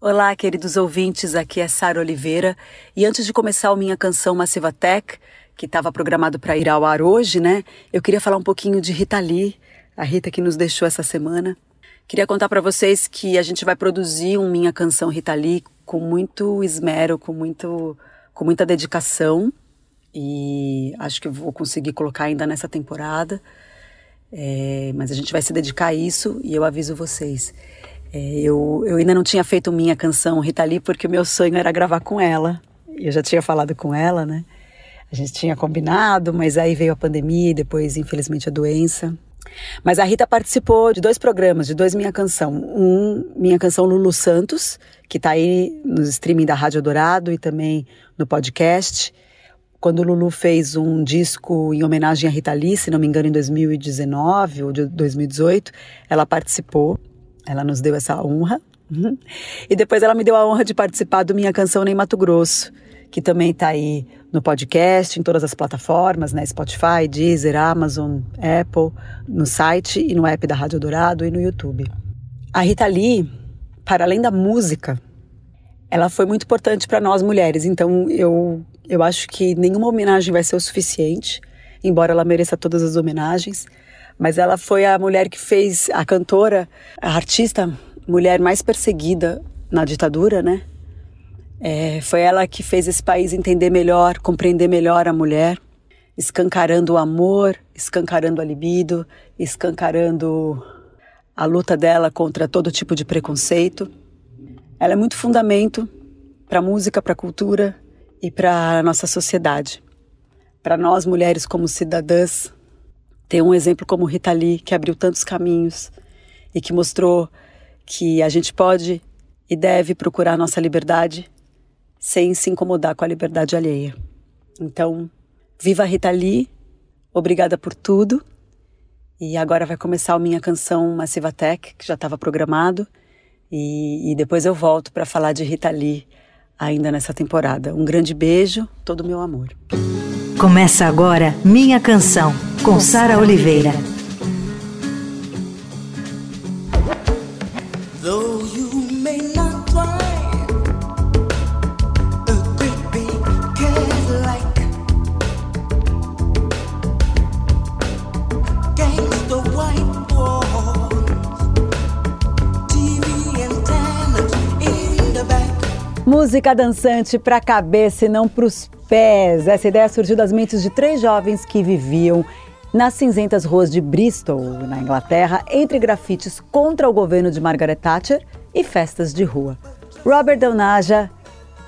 Olá, queridos ouvintes, aqui é Sara Oliveira. E antes de começar a minha canção Massiva Tech, que estava programado para ir ao ar hoje, né? Eu queria falar um pouquinho de Rita Lee, a Rita que nos deixou essa semana. Queria contar para vocês que a gente vai produzir um minha canção Rita Lee com muito esmero, com muito com muita dedicação e acho que vou conseguir colocar ainda nessa temporada. É, mas a gente vai se dedicar a isso e eu aviso vocês. É, eu, eu ainda não tinha feito minha canção Rita Lee porque o meu sonho era gravar com ela. Eu já tinha falado com ela, né? A gente tinha combinado, mas aí veio a pandemia e depois, infelizmente, a doença. Mas a Rita participou de dois programas, de dois Minha Canção. Um, Minha Canção Lulu Santos, que está aí no streaming da Rádio Dourado e também no podcast. Quando o Lulu fez um disco em homenagem a Rita Lee, se não me engano, em 2019 ou de 2018, ela participou. Ela nos deu essa honra. Uhum. E depois ela me deu a honra de participar do Minha Canção Nem Mato Grosso, que também está aí no podcast, em todas as plataformas, né? Spotify, Deezer, Amazon, Apple, no site e no app da Rádio Dourado e no YouTube. A Rita Lee, para além da música, ela foi muito importante para nós mulheres. Então eu, eu acho que nenhuma homenagem vai ser o suficiente, embora ela mereça todas as homenagens mas ela foi a mulher que fez a cantora, a artista, mulher mais perseguida na ditadura, né? É, foi ela que fez esse país entender melhor, compreender melhor a mulher, escancarando o amor, escancarando a libido, escancarando a luta dela contra todo tipo de preconceito. Ela é muito fundamento para a música, para a cultura e para a nossa sociedade. Para nós mulheres como cidadãs ter um exemplo como Rita Lee, que abriu tantos caminhos e que mostrou que a gente pode e deve procurar nossa liberdade sem se incomodar com a liberdade alheia. Então, viva Rita Lee, obrigada por tudo. E agora vai começar a minha canção Massiva Tech, que já estava programado. E, e depois eu volto para falar de Rita Lee ainda nessa temporada. Um grande beijo, todo o meu amor. Começa agora Minha Canção, com Sara Oliveira. Música dançante para a cabeça e não para os pés. Essa ideia surgiu das mentes de três jovens que viviam nas cinzentas ruas de Bristol, na Inglaterra, entre grafites contra o governo de Margaret Thatcher e festas de rua. Robert Donaja,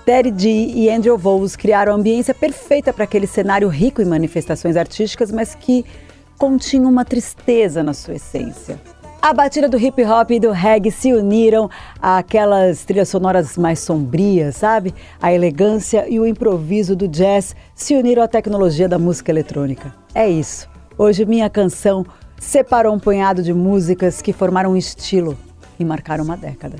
Terry D e Andrew Voles criaram a ambiência perfeita para aquele cenário rico em manifestações artísticas, mas que continha uma tristeza na sua essência. A batida do hip hop e do reggae se uniram àquelas trilhas sonoras mais sombrias, sabe? A elegância e o improviso do jazz se uniram à tecnologia da música eletrônica. É isso. Hoje minha canção separou um punhado de músicas que formaram um estilo e marcaram uma década.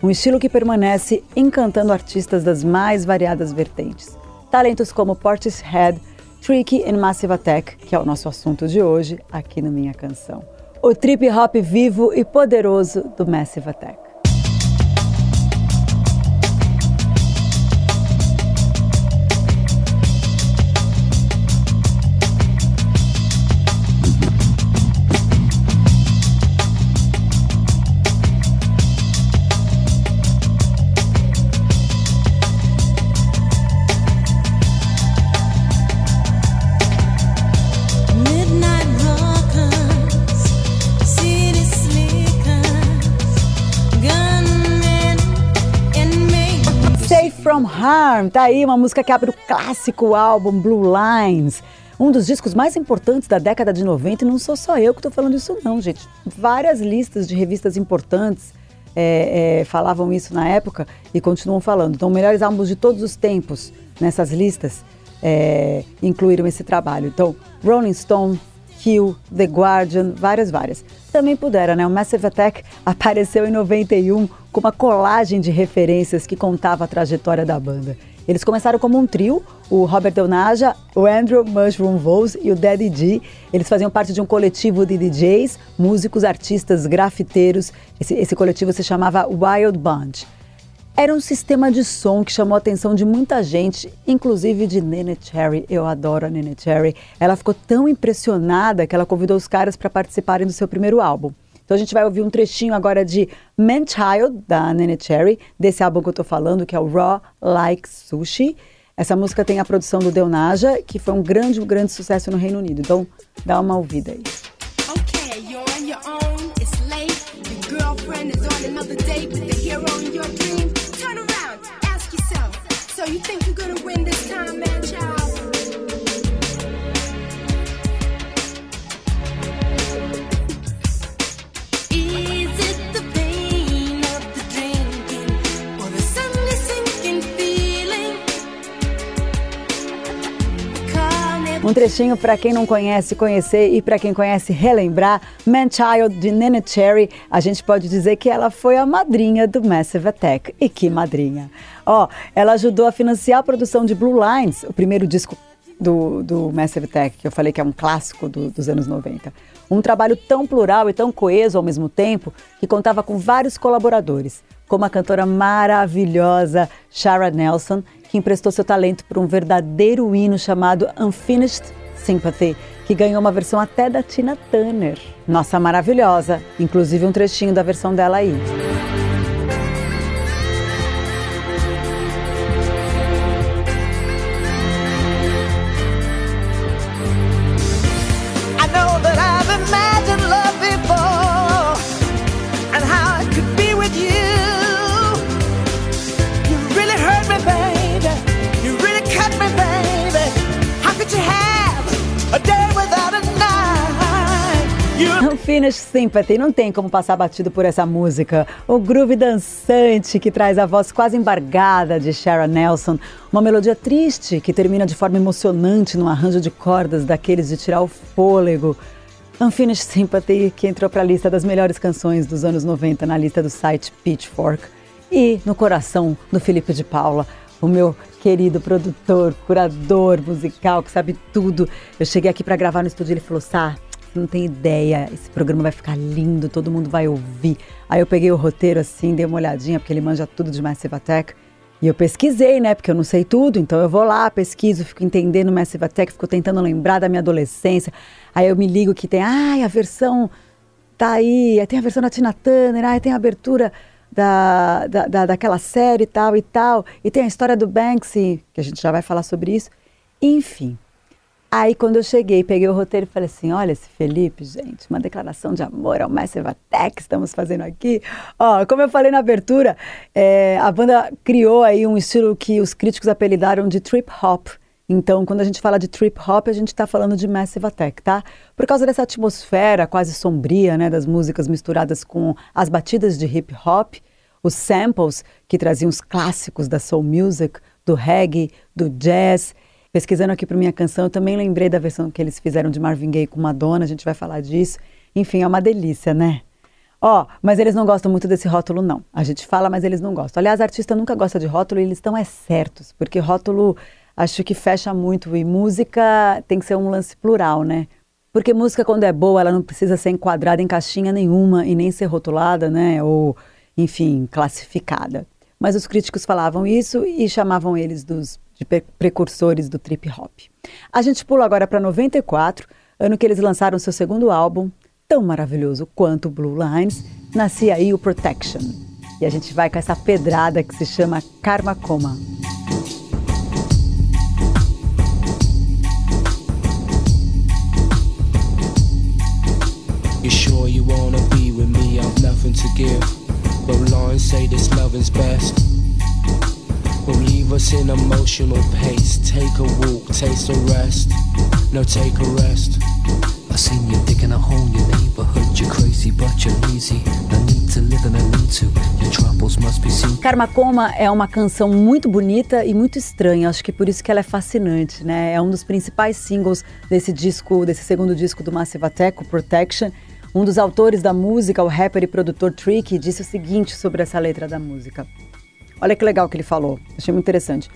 Um estilo que permanece encantando artistas das mais variadas vertentes. Talentos como Portishead, Tricky e Massive Attack, que é o nosso assunto de hoje aqui no Minha Canção o trip hop vivo e poderoso do Massive Attack. From Harm, tá aí uma música que abre o clássico álbum Blue Lines, um dos discos mais importantes da década de 90, e não sou só eu que estou falando isso não, gente. Várias listas de revistas importantes é, é, falavam isso na época e continuam falando. Então, melhores álbuns de todos os tempos nessas listas é, incluíram esse trabalho. Então, Rolling Stone, The Guardian, várias, várias. Também puderam, né? O Massive Attack apareceu em 91 com uma colagem de referências que contava a trajetória da banda. Eles começaram como um trio, o Robert Donaja, o Andrew Mushroom Voles e o Daddy G. Eles faziam parte de um coletivo de DJs, músicos, artistas, grafiteiros. Esse, esse coletivo se chamava Wild Bunch. Era um sistema de som que chamou a atenção de muita gente, inclusive de Nene Cherry. Eu adoro a Nene Cherry. Ela ficou tão impressionada que ela convidou os caras para participarem do seu primeiro álbum. Então a gente vai ouvir um trechinho agora de Man Child, da Nene Cherry, desse álbum que eu tô falando, que é o Raw Like Sushi. Essa música tem a produção do Del Naja, que foi um grande, um grande sucesso no Reino Unido. Então dá uma ouvida aí. Okay, so you think you're gonna win this time, man, child? Um trechinho para quem não conhece conhecer e para quem conhece relembrar. Man Child de Nene Cherry, a gente pode dizer que ela foi a madrinha do Massive Attack. E que madrinha! Ó, ela ajudou a financiar a produção de Blue Lines, o primeiro disco do, do Massive Attack, que eu falei que é um clássico do, dos anos 90. Um trabalho tão plural e tão coeso ao mesmo tempo que contava com vários colaboradores, como a cantora maravilhosa Shara Nelson, que emprestou seu talento para um verdadeiro hino chamado Unfinished Sympathy, que ganhou uma versão até da Tina Turner. Nossa, maravilhosa! Inclusive um trechinho da versão dela aí. Sympathy, não tem como passar batido por essa música. O groove dançante que traz a voz quase embargada de Sharon Nelson, uma melodia triste que termina de forma emocionante num arranjo de cordas daqueles de tirar o fôlego. Unfinished Sympathy, que entrou para a lista das melhores canções dos anos 90 na lista do site Pitchfork. E no coração do Felipe de Paula, o meu querido produtor, curador musical, que sabe tudo. Eu cheguei aqui para gravar no estúdio e ele falou: Sá, não tem ideia, esse programa vai ficar lindo, todo mundo vai ouvir. Aí eu peguei o roteiro assim, dei uma olhadinha, porque ele manja tudo de Massive Attack. E eu pesquisei, né? Porque eu não sei tudo, então eu vou lá, pesquiso, fico entendendo Massive Attack, fico tentando lembrar da minha adolescência. Aí eu me ligo que tem, ai, a versão tá aí, aí tem a versão da Tina Turner, aí tem a abertura da, da, da, daquela série tal e tal, e tem a história do Banksy, que a gente já vai falar sobre isso. Enfim, Aí quando eu cheguei, peguei o roteiro e falei assim, olha esse Felipe, gente, uma declaração de amor ao Massive Attack que estamos fazendo aqui. Ó, como eu falei na abertura, é, a banda criou aí um estilo que os críticos apelidaram de trip hop. Então, quando a gente fala de trip hop, a gente está falando de Massive Attack, tá? Por causa dessa atmosfera quase sombria, né, das músicas misturadas com as batidas de hip hop, os samples que traziam os clássicos da soul music, do reggae, do jazz Pesquisando aqui para minha canção, eu também lembrei da versão que eles fizeram de Marvin Gaye com Madonna, a gente vai falar disso. Enfim, é uma delícia, né? Ó, oh, mas eles não gostam muito desse rótulo, não. A gente fala, mas eles não gostam. Aliás, artista nunca gosta de rótulo e eles estão é certos, porque rótulo acho que fecha muito e música tem que ser um lance plural, né? Porque música, quando é boa, ela não precisa ser enquadrada em caixinha nenhuma e nem ser rotulada, né? Ou, enfim, classificada. Mas os críticos falavam isso e chamavam eles dos de precursores do trip hop. A gente pula agora para 94, ano que eles lançaram seu segundo álbum, tão maravilhoso quanto Blue Lines, nascia aí o Protection. E a gente vai com essa pedrada que se chama Karma Coma. You sure you wanna be with me? I've nothing to give. Say this love is best. Will leave us in emotional pace. Take a walk, taste a rest. No, take a rest. I seen you digging a hole in your neighborhood. You're crazy, but you're lazy. No need to live in a need to. Your troubles must be seen. Karma Coma é uma canção muito bonita e muito estranha. Acho que por isso que ela é fascinante, né? É um dos principais singles desse disco, desse segundo disco do Massive Attack, o Protection. Um dos autores da música, o rapper e produtor Tricky, disse o seguinte sobre essa letra da música. Olha que legal que ele falou, achei muito interessante.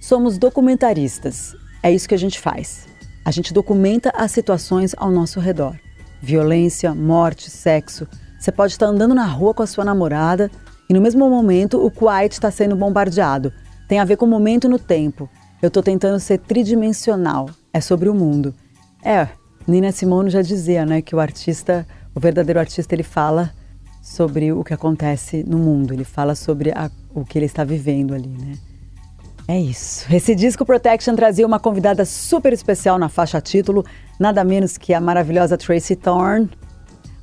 Somos documentaristas, é isso que a gente faz. A gente documenta as situações ao nosso redor: violência, morte, sexo. Você pode estar andando na rua com a sua namorada E no mesmo momento, o Quiet está sendo bombardeado. Tem a ver com o momento no tempo. Eu estou tentando ser tridimensional. É sobre o mundo. É, Nina Simone já dizia, né, que o artista, o verdadeiro artista, ele fala sobre o que acontece no mundo. Ele fala sobre a, o que ele está vivendo ali, né? É isso. Esse disco Protection trazia uma convidada super especial na faixa título, nada menos que a maravilhosa Tracy Thorn,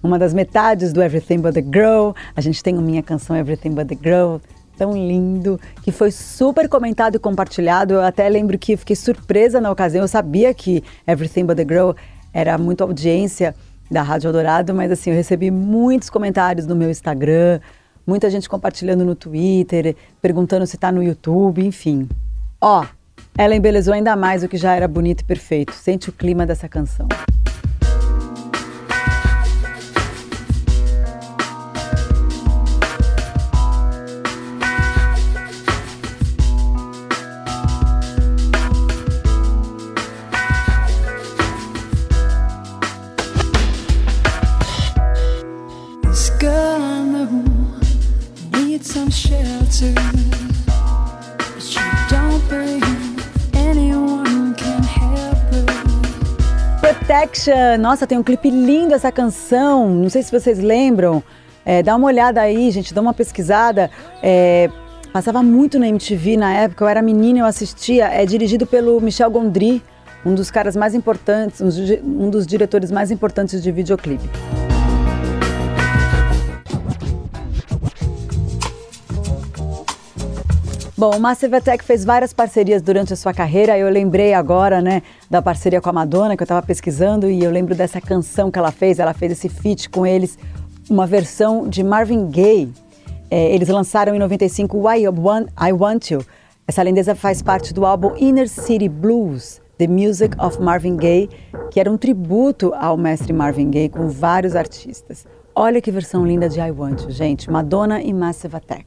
uma das metades do Everything But The Girl. A gente tem a minha canção Everything But The Girl, tão lindo, que foi super comentado e compartilhado. Eu até lembro que fiquei surpresa na ocasião. Eu sabia que Everything But The Girl era muito audiência da Rádio Eldorado, mas assim, eu recebi muitos comentários no meu Instagram, muita gente compartilhando no Twitter, perguntando se está no YouTube, enfim. Ó, ela embelezou ainda mais o que já era bonito e perfeito. Sente o clima dessa canção. Protection, nossa, tem um clipe lindo essa canção. Não sei se vocês lembram. É, dá uma olhada aí, gente, dá uma pesquisada. É, passava muito na MTV na época, eu era menina, eu assistia. É dirigido pelo Michel Gondry, um dos caras mais importantes, um dos diretores mais importantes de videoclipe. Bom, Massive Attack fez várias parcerias durante a sua carreira. Eu lembrei agora, né, da parceria com a Madonna, que eu estava pesquisando, e eu lembro dessa canção que ela fez. Ela fez esse feat com eles, uma versão de Marvin Gaye. É, eles lançaram em 95 Why I Want, I Want You. Essa lindeza faz parte do álbum Inner City Blues, The Music of Marvin Gaye, que era um tributo ao mestre Marvin Gaye com vários artistas. Olha que versão linda de I Want You, gente. Madonna e Massive Attack.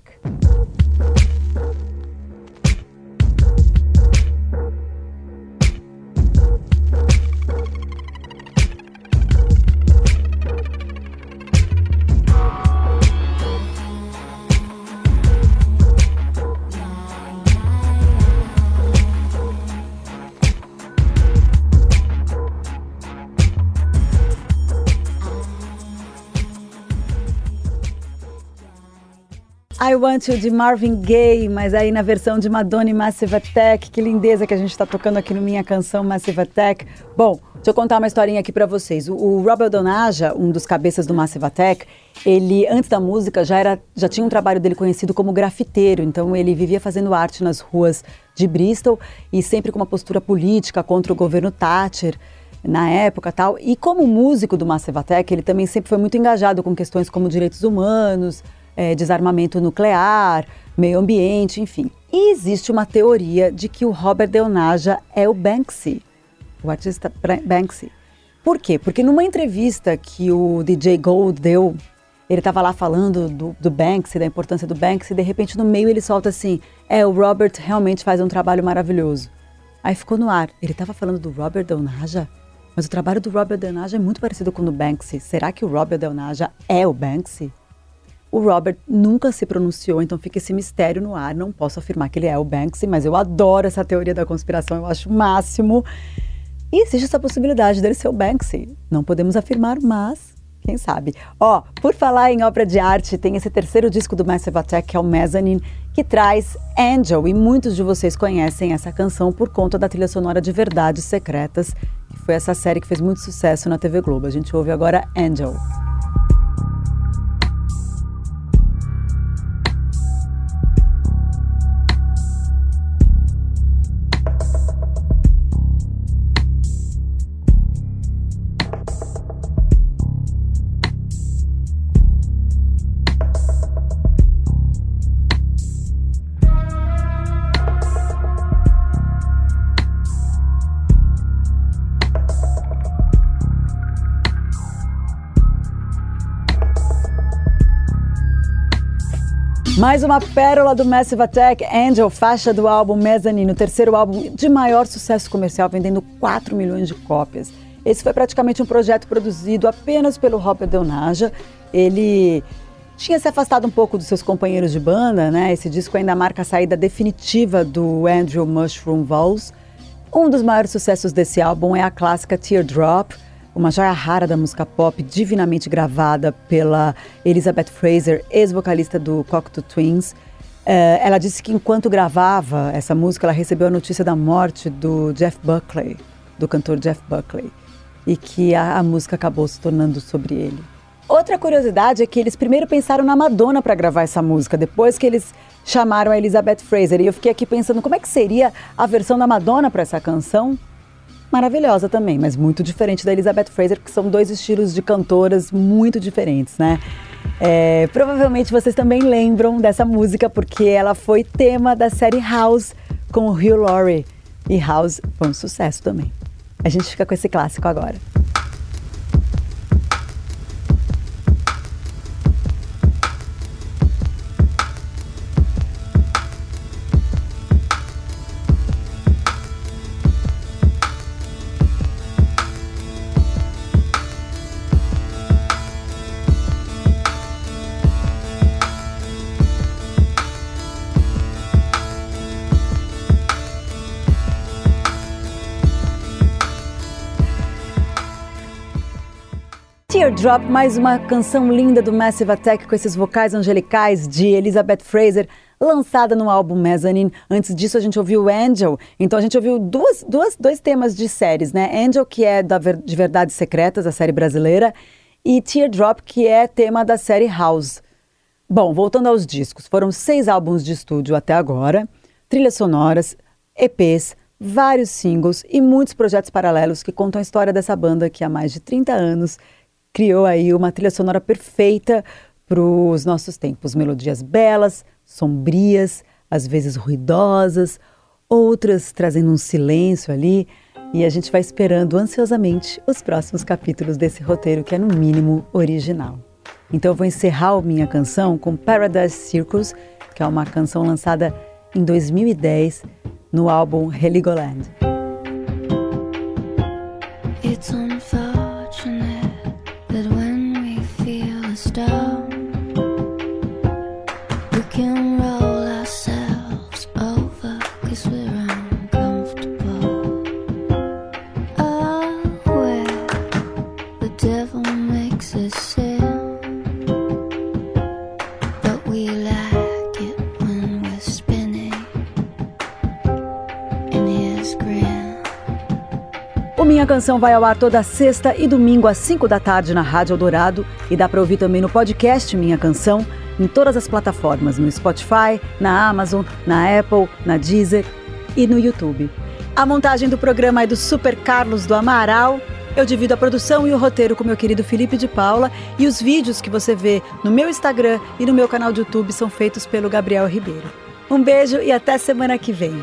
I Want You de Marvin Gaye, mas aí na versão de Madonna e Massive Attack. Que lindeza que a gente está tocando aqui no Minha Canção Massive Attack. Bom, deixa eu contar uma historinha aqui para vocês. O, o Robert Donaja, um dos cabeças do Massive Attack, ele, antes da música, já, era, já tinha um trabalho dele conhecido como grafiteiro. Então ele vivia fazendo arte nas ruas de Bristol e sempre com uma postura política contra o governo Thatcher na época tal. E como músico do Massive Attack, ele também sempre foi muito engajado com questões como direitos humanos, é, desarmamento nuclear, meio ambiente, enfim. E existe uma teoria de que o Robert Deonaja é o Banksy, o artista Banksy. Por quê? Porque numa entrevista que o DJ Gold deu, ele estava lá falando do, do Banksy, da importância do Banksy, e de repente no meio ele solta assim: É, o Robert realmente faz um trabalho maravilhoso. Aí ficou no ar. Ele estava falando do Robert Deonaja? Mas o trabalho do Robert Deonaja é muito parecido com o do Banksy. Será que o Robert Deonaja é o Banksy? O Robert nunca se pronunciou, então fica esse mistério no ar. Não posso afirmar que ele é o Banksy, mas eu adoro essa teoria da conspiração, eu acho o máximo. E existe essa possibilidade dele ser o Banksy. Não podemos afirmar, mas quem sabe. Ó, por falar em obra de arte, tem esse terceiro disco do Massive Attack, que é o Mezzanine, que traz Angel. E muitos de vocês conhecem essa canção por conta da trilha sonora de Verdades Secretas, que foi essa série que fez muito sucesso na TV Globo. A gente ouve agora Angel. Mais uma pérola do Massive Attack, Angel, faixa do álbum Mezzanine, o terceiro álbum de maior sucesso comercial, vendendo 4 milhões de cópias. Esse foi praticamente um projeto produzido apenas pelo Robert Del Naja. Ele tinha se afastado um pouco dos seus companheiros de banda, né? Esse disco ainda marca a saída definitiva do Andrew Mushroom Walls. Um dos maiores sucessos desse álbum é a clássica Teardrop, uma joia rara da música pop, divinamente gravada pela Elizabeth Fraser, ex-vocalista do Cocteau Twins. Uh, ela disse que enquanto gravava essa música, ela recebeu a notícia da morte do Jeff Buckley, do cantor Jeff Buckley, e que a, a música acabou se tornando sobre ele. Outra curiosidade é que eles primeiro pensaram na Madonna para gravar essa música, depois que eles chamaram a Elizabeth Fraser. E eu fiquei aqui pensando como é que seria a versão da Madonna para essa canção. Maravilhosa também, mas muito diferente da Elizabeth Fraser, porque são dois estilos de cantoras muito diferentes, né? É, provavelmente vocês também lembram dessa música porque ela foi tema da série House com o Hugh Laurie. E House foi um sucesso também. A gente fica com esse clássico agora. Teardrop, mais uma canção linda do Massive Attack com esses vocais angelicais de Elizabeth Fraser, lançada no álbum Mezzanine. Antes disso, a gente ouviu Angel. Então, a gente ouviu duas, duas, dois temas de séries, né? Angel, que é da, de Verdades Secretas, a série brasileira, e Teardrop, que é tema da série House. Bom, voltando aos discos, foram seis álbuns de estúdio até agora, trilhas sonoras, EPs, vários singles e muitos projetos paralelos que contam a história dessa banda que há mais de 30 anos criou aí uma trilha sonora perfeita para os nossos tempos. Melodias belas, sombrias, às vezes ruidosas, outras trazendo um silêncio ali. E a gente vai esperando ansiosamente os próximos capítulos desse roteiro que é, no mínimo, original. Então eu vou encerrar minha canção com Paradise Circus, que é uma canção lançada em 2010 no álbum Heligoland. Canção vai ao ar toda sexta e domingo às 5 da tarde na Rádio Eldorado e dá para ouvir também no podcast Minha Canção, em todas as plataformas, no Spotify, na Amazon, na Apple, na Deezer e no YouTube. A montagem do programa é do Super Carlos do Amaral. Eu divido a produção e o roteiro com meu querido Felipe de Paula e os vídeos que você vê no meu Instagram e no meu canal de YouTube são feitos pelo Gabriel Ribeiro. Um beijo e até semana que vem.